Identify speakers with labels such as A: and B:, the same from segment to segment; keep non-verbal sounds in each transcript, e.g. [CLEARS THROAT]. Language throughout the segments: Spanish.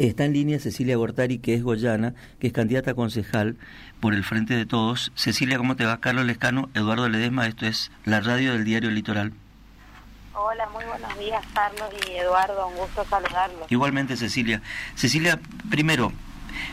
A: Está en línea Cecilia Gortari, que es goyana, que es candidata a concejal por el Frente de Todos. Cecilia, ¿cómo te va? Carlos Lescano, Eduardo Ledesma, esto es la radio del diario Litoral.
B: Hola, muy buenos días, Carlos y Eduardo, un gusto saludarlos.
A: Igualmente, Cecilia. Cecilia, primero,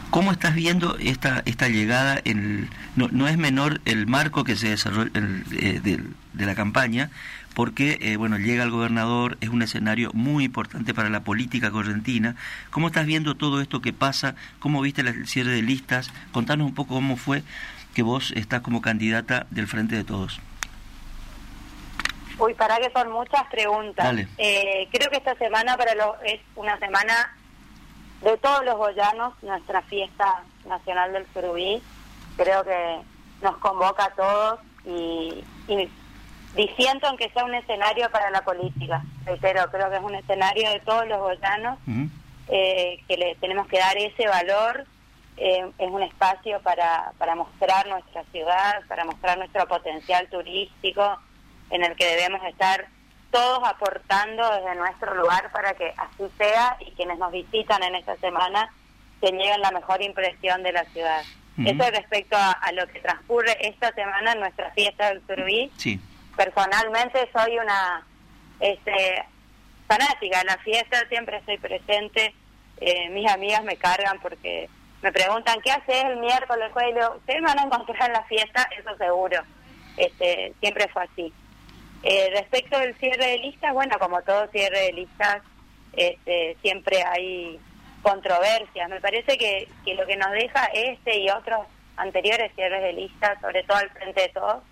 A: ¿cómo estás viendo esta esta llegada? En no, no es menor el marco que se desarrolla eh, de, de la campaña, porque eh, bueno llega el gobernador, es un escenario muy importante para la política correntina. ¿Cómo estás viendo todo esto que pasa? ¿Cómo viste el cierre de listas? Contanos un poco cómo fue que vos estás como candidata del Frente de Todos.
B: Uy, para que son muchas preguntas. Eh, creo que esta semana para lo, es una semana de todos los goyanos, nuestra fiesta nacional del Surubí. Creo que nos convoca a todos y, y diciendo que sea un escenario para la política. Reitero, creo que es un escenario de todos los goyanos, eh, que le tenemos que dar ese valor. Eh, es un espacio para, para mostrar nuestra ciudad, para mostrar nuestro potencial turístico, en el que debemos estar todos aportando desde nuestro lugar para que así sea y quienes nos visitan en esta semana se lleven la mejor impresión de la ciudad. Eso respecto a, lo que transcurre esta semana en nuestra fiesta del Turbí.
A: Sí
B: personalmente soy una este, fanática de la fiesta, siempre estoy presente. Eh, mis amigas me cargan porque me preguntan qué haces el miércoles, jueves, y ustedes van a encontrar en la fiesta, eso seguro. Este, siempre fue así. Eh, respecto del cierre de listas, bueno, como todo cierre de listas, este, siempre hay controversias. Me parece que, que lo que nos deja este y otros anteriores cierres de listas, sobre todo al frente de todos,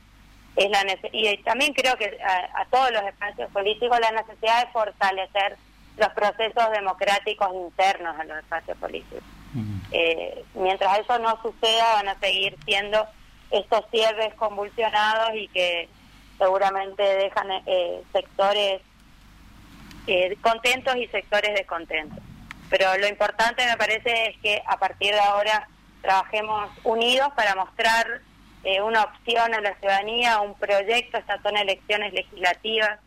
B: es la y también creo que a, todos los espacios políticos la necesidad de fortalecer los procesos democráticos internos en los espacios políticos. Eh, mientras eso no suceda, van a seguir siendo estos cierres convulsionados y que seguramente dejan eh, sectores eh, contentos y sectores descontentos. Pero lo importante me parece es que a partir de ahora trabajemos unidos para mostrar eh, una opción a la ciudadanía, un proyecto, estas son elecciones legislativas.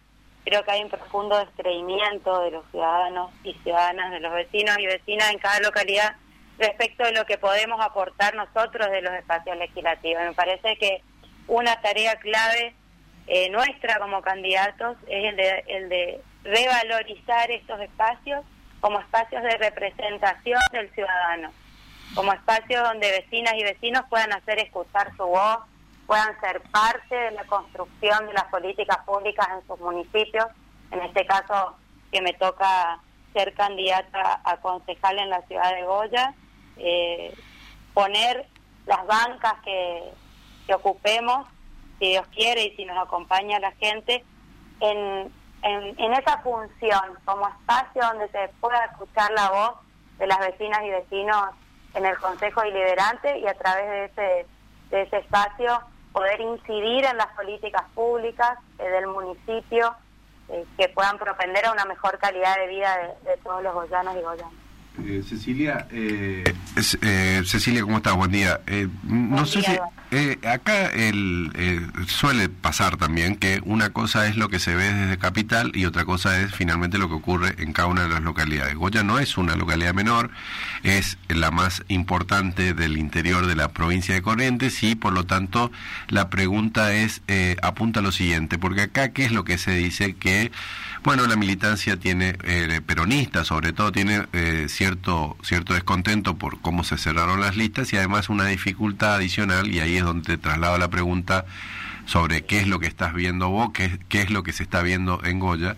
B: Creo que hay un profundo descreimiento de los ciudadanos y ciudadanas, de los vecinos y vecinas en cada localidad respecto de lo que podemos aportar nosotros de los espacios legislativos. Me parece que una tarea clave eh, nuestra como candidatos es el de, el de revalorizar estos espacios como espacios de representación del ciudadano como espacios donde vecinas y vecinos puedan hacer escuchar su voz, puedan ser parte de la construcción de las políticas públicas en sus municipios. En este caso, que me toca ser candidata a concejal en la ciudad de Goya, eh, poner las bancas que, que ocupemos, si Dios quiere y si nos acompaña la gente, en, en, en esa función, como espacio donde se pueda escuchar la voz de las vecinas y vecinos en el Consejo Deliberante y a través de ese, de ese espacio poder incidir en las políticas públicas eh, del municipio eh, que puedan propender a una mejor calidad de vida de, de todos los goyanos y goyanas.
C: Eh, Cecilia, eh, eh, Cecilia, ¿cómo estás? Buen día. no sé si acá el, suele pasar también que una cosa es lo que se ve desde capital y otra cosa es finalmente lo que ocurre en cada una de las localidades. Goya no es una localidad menor, es la más importante del interior de la provincia de Corrientes y por lo tanto la pregunta es apunta a lo siguiente, porque acá qué es lo que se dice que bueno, la militancia tiene, eh, peronista sobre todo, tiene eh, cierto, cierto descontento por cómo se cerraron las listas y además una dificultad adicional, y ahí es donde traslado la pregunta sobre qué es lo que estás viendo vos, qué, qué es lo que se está viendo en Goya,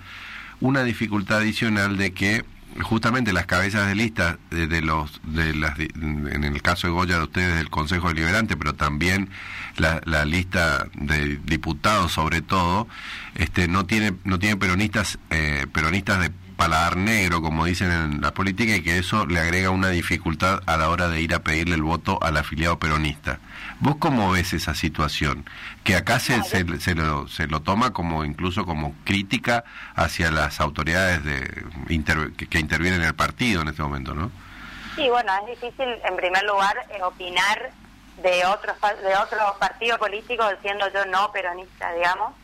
C: una dificultad adicional de que justamente las cabezas de lista de, los de las en el caso de Goya de ustedes del Consejo Deliberante pero también la, la, lista de diputados sobre todo este no tiene no tiene peronistas eh, peronistas de paladar negro como dicen en la política y que eso le agrega una dificultad a la hora de ir a pedirle el voto al afiliado peronista ¿Vos cómo ves esa situación? Que acá se, se, lo, se lo toma como incluso como crítica hacia las autoridades de que, intervienen en el partido en este momento, ¿no?
B: Sí, bueno, es difícil en primer lugar eh, opinar de otros de otro partido político siendo yo no peronista, digamos.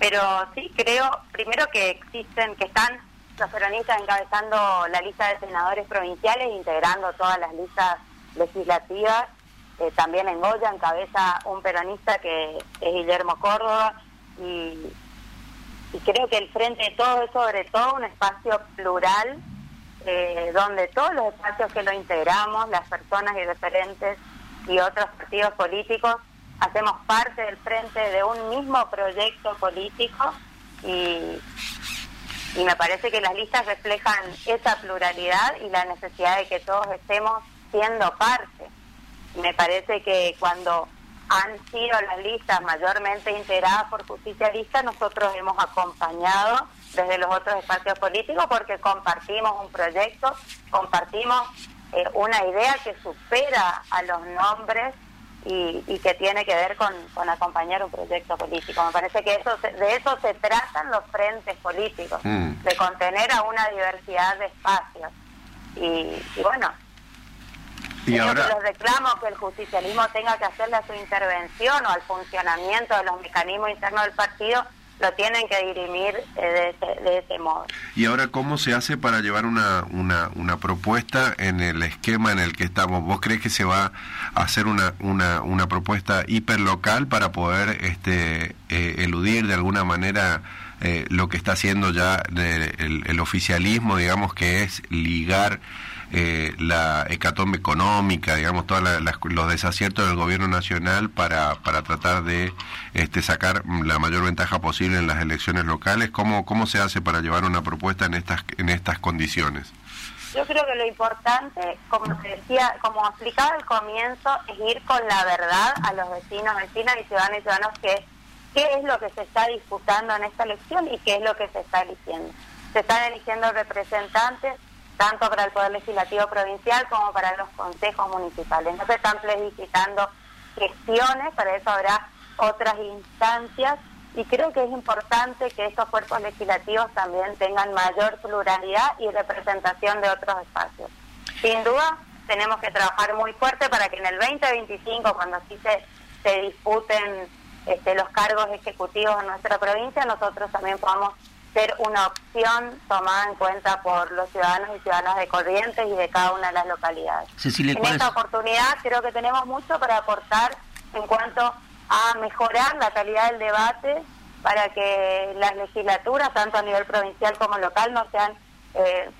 B: Pero sí creo, primero que existen, que están los peronistas encabezando la lista de senadores provinciales, integrando todas las listas legislativas. Eh, también en Goya encabeza un peronista que es Guillermo Córdoba y, creo que el Frente de Todo es sobre todo un espacio plural eh, donde todos los espacios que lo integramos, las personas y referentes y otros partidos políticos, hacemos parte del frente de un mismo proyecto político y, y me parece que las listas reflejan esa pluralidad y la necesidad de que todos estemos siendo parte. Me parece que cuando han sido las listas mayormente integradas por justicialistas, nosotros hemos acompañado desde los otros espacios políticos porque compartimos un proyecto, compartimos eh, una idea que supera a los nombres y, que tiene que ver con, acompañar un proyecto político. Me parece que eso de eso se tratan los frentes políticos, mm. de contener a una diversidad de espacios. Y, bueno, y ahora... que les reclamo que el justicialismo tenga que hacerle a su intervención o al funcionamiento de los mecanismos internos del partido lo tienen que dirimir eh, de, ese, modo.
C: ¿Y ahora cómo se hace para llevar una, una, una, propuesta en el esquema en el que estamos? ¿Vos crees que se va a hacer una, una, una propuesta hiperlocal para poder este, eh, eludir de alguna manera eh, lo que está haciendo ya el, el oficialismo, digamos, que es ligar eh, la hecatombe económica, digamos, todos los desaciertos del gobierno nacional para, para tratar de este, sacar la mayor ventaja posible en las elecciones locales. ¿Cómo, ¿Cómo se hace para llevar una propuesta en estas, en estas condiciones?
B: Yo creo que lo importante, como decía, como explicaba al comienzo, es ir con la verdad a los vecinos, vecinas y ciudadanos y ciudadanos que qué es lo que se está disputando en esta elección y qué es lo que se está eligiendo. Se están eligiendo representantes tanto para el Poder Legislativo Provincial como para los consejos municipales. No se están plebiscitando gestiones, para eso habrá otras instancias y creo que es importante que estos cuerpos legislativos también tengan mayor pluralidad y representación de otros espacios. Sin duda, tenemos que trabajar muy fuerte para que en el 2025, cuando así se, se disputen este, los cargos ejecutivos en nuestra provincia, nosotros también podamos ser una opción tomada en cuenta por los ciudadanos y ciudadanas de Corrientes y de cada una de las localidades. en esta oportunidad creo que tenemos mucho para aportar en cuanto a mejorar la calidad del debate para que las legislaturas, tanto a nivel provincial como local, no sean eh,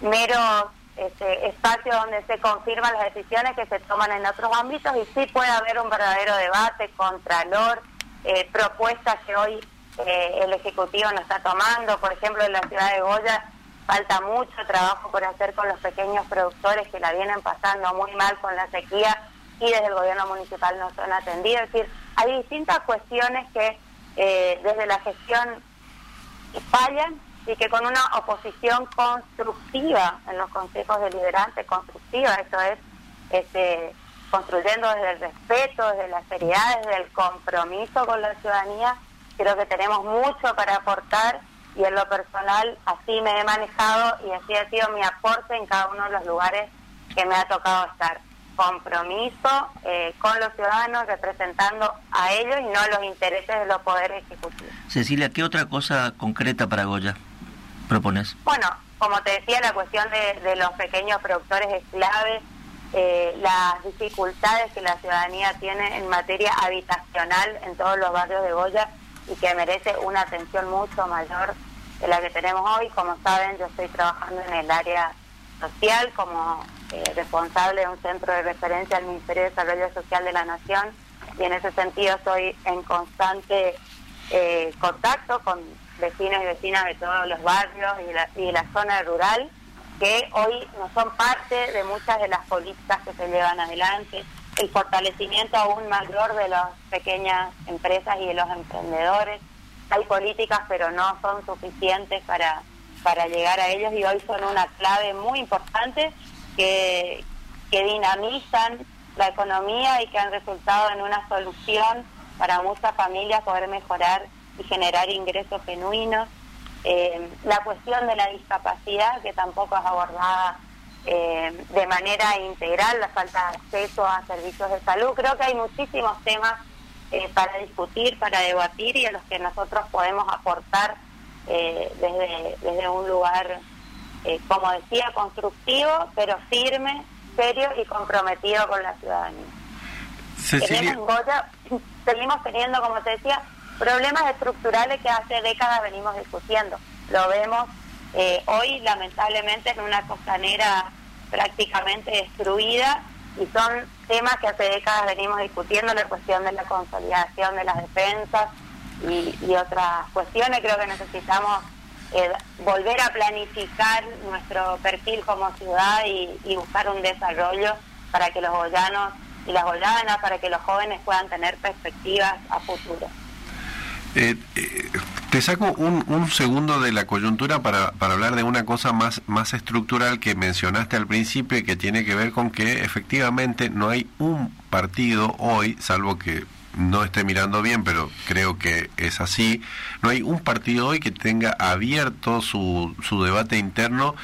B: meros este, espacios donde se confirman las decisiones que se toman en otros ámbitos y sí puede haber un verdadero debate, contralor, eh, propuestas que hoy eh, el Ejecutivo no está tomando. Por ejemplo, en la ciudad de Goya falta mucho trabajo por hacer con los pequeños productores que la vienen pasando muy mal con la sequía y desde el gobierno municipal no son atendidos. Es decir, hay distintas cuestiones que eh, desde la gestión fallan y que con una oposición constructiva en los consejos deliberantes, constructiva, eso es, este, construyendo desde el respeto, desde la seriedad, desde el compromiso con la ciudadanía, creo que tenemos mucho para aportar y en lo personal así me he manejado y así ha sido mi aporte en cada uno de los lugares que me ha tocado estar. Compromiso eh, con los ciudadanos, representando a ellos y no los intereses de los poderes ejecutivos.
A: Cecilia, ¿qué otra cosa concreta para Goya propones?
B: Bueno, como te decía, la cuestión de, los pequeños productores es clave. Eh, las dificultades que la ciudadanía tiene en materia habitacional en todos los barrios de Goya y que merece una atención mucho mayor de la que tenemos hoy. Como saben, yo estoy trabajando en el área social como eh, responsable de un centro de referencia al Ministerio de Desarrollo Social de la Nación y en ese sentido estoy en constante eh, contacto con vecinos y vecinas de todos los barrios y la, y la zona rural que hoy no son parte de muchas de las políticas que se llevan adelante el fortalecimiento aún mayor de las pequeñas empresas y de los emprendedores. Hay políticas, pero no son suficientes para, para llegar a ellos y hoy son una clave muy importante que, que dinamizan la economía y que han resultado en una solución para muchas familias poder mejorar y generar ingresos genuinos. Eh, la cuestión de la discapacidad, que tampoco es abordada eh, de manera integral, la falta de acceso a servicios de salud. Creo que hay muchísimos temas eh, para discutir, para debatir y a los que nosotros podemos aportar eh, desde, desde un lugar, eh, como decía, constructivo, pero firme, serio y comprometido con la ciudadanía. En Goya [CLEARS THROAT] seguimos teniendo, como te decía, problemas estructurales que hace décadas venimos discutiendo. Lo vemos eh, hoy, lamentablemente, en una costanera prácticamente destruida y son temas que hace décadas venimos discutiendo, la cuestión de la consolidación de las defensas y, otras cuestiones. Creo que necesitamos eh, volver a planificar nuestro perfil como ciudad y, buscar un desarrollo para que los boyanos y las goyanas, para que los jóvenes puedan tener perspectivas a futuro.
C: Eh, te saco un, un, segundo de la coyuntura para, para hablar de una cosa más, más estructural que mencionaste al principio y que tiene que ver con que efectivamente no hay un partido hoy, salvo que no esté mirando bien, pero creo que es así, no hay un partido hoy que tenga abierto su, su debate interno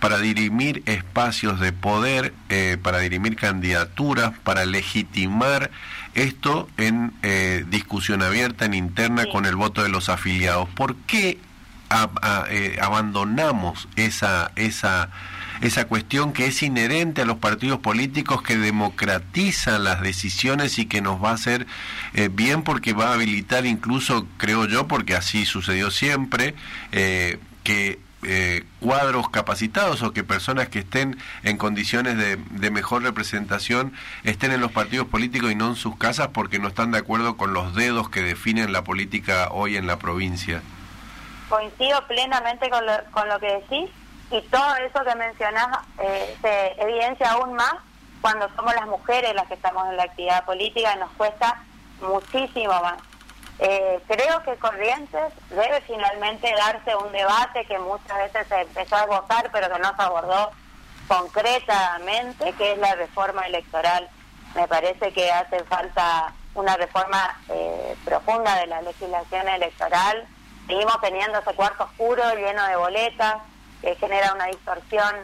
C: para dirimir espacios de poder, eh, para dirimir candidaturas, para legitimar esto en eh, discusión abierta, en interna, con el voto de los afiliados. ¿Por qué eh, abandonamos esa, esa, esa cuestión que es inherente a los partidos políticos que democratizan las decisiones y que nos va a hacer eh, bien porque va a habilitar incluso, creo yo, porque así sucedió siempre, que eh, cuadros capacitados o que personas que estén en condiciones de, mejor representación estén en los partidos políticos y no en sus casas porque no están de acuerdo con los dedos que definen la política hoy en la provincia.
B: Coincido plenamente con lo que decís y todo eso que mencionás eh, se evidencia aún más cuando somos las mujeres las que estamos en la actividad política nos cuesta muchísimo más. Eh, creo que Corrientes debe finalmente darse un debate que muchas veces se empezó a agotar pero que no se abordó concretamente, que es la reforma electoral. Me parece que hace falta una reforma eh, profunda de la legislación electoral. Seguimos teniendo ese cuarto oscuro lleno de boletas que genera una distorsión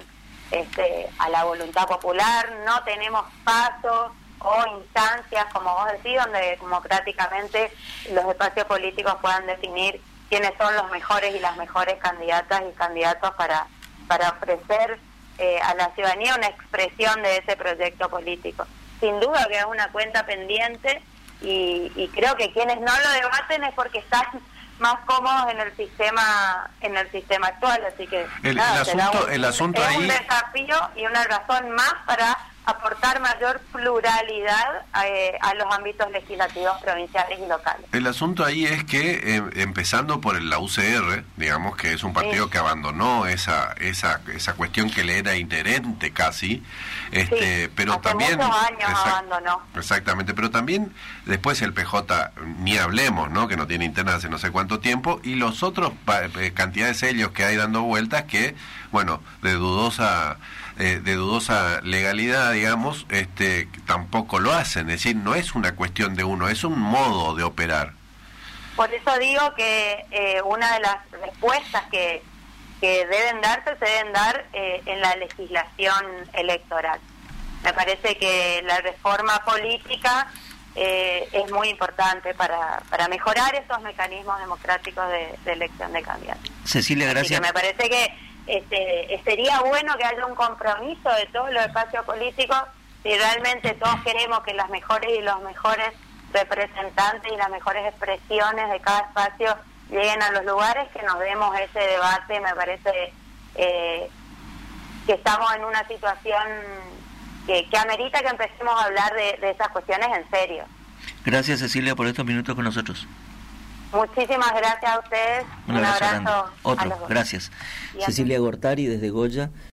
B: este, a la voluntad popular. No tenemos pasos o instancias, como vos decís, donde democráticamente los espacios políticos puedan definir quiénes son los mejores y las mejores candidatas y candidatos para, para ofrecer eh, a la ciudadanía una expresión de ese proyecto político. Sin duda que es una cuenta pendiente y, creo que quienes no lo debaten es porque están más cómodos en el sistema en el sistema actual así que
C: el, asunto, el asunto
B: es un desafío y una razón más para aportar mayor pluralidad eh, a, los ámbitos legislativos provinciales y locales.
C: El asunto ahí es que, eh, empezando por la UCR, digamos que es un partido que abandonó esa, esa, esa cuestión que le era inherente casi, este, pero también...
B: Muchos años abandonó.
C: Exactamente, pero también después el PJ, ni hablemos, ¿no? que no tiene interna hace no sé cuánto tiempo, y los otros eh, cantidades de sellos que hay dando vueltas que, bueno, de dudosa eh, de dudosa legalidad, digamos, este, tampoco lo hacen. Es decir, no es una cuestión de uno, es un modo de operar.
B: Por eso digo que eh, una de las respuestas que, que deben darse se deben dar eh, en la legislación electoral. Me parece que la reforma política es muy importante para, para mejorar esos mecanismos democráticos de, elección de candidatos.
A: Cecilia, gracias.
B: me parece que este, sería bueno que haya un compromiso de todos los espacios políticos si realmente todos queremos que las mejores y los mejores representantes y las mejores expresiones de cada espacio lleguen a los lugares, que nos demos ese debate, me parece eh, que estamos en una situación que, amerita que empecemos a hablar de, de esas cuestiones en serio.
A: Gracias Cecilia por estos minutos con nosotros.
B: Muchísimas gracias a ustedes.
A: Un, abrazo. Otro, gracias. Cecilia Gortari desde Goya.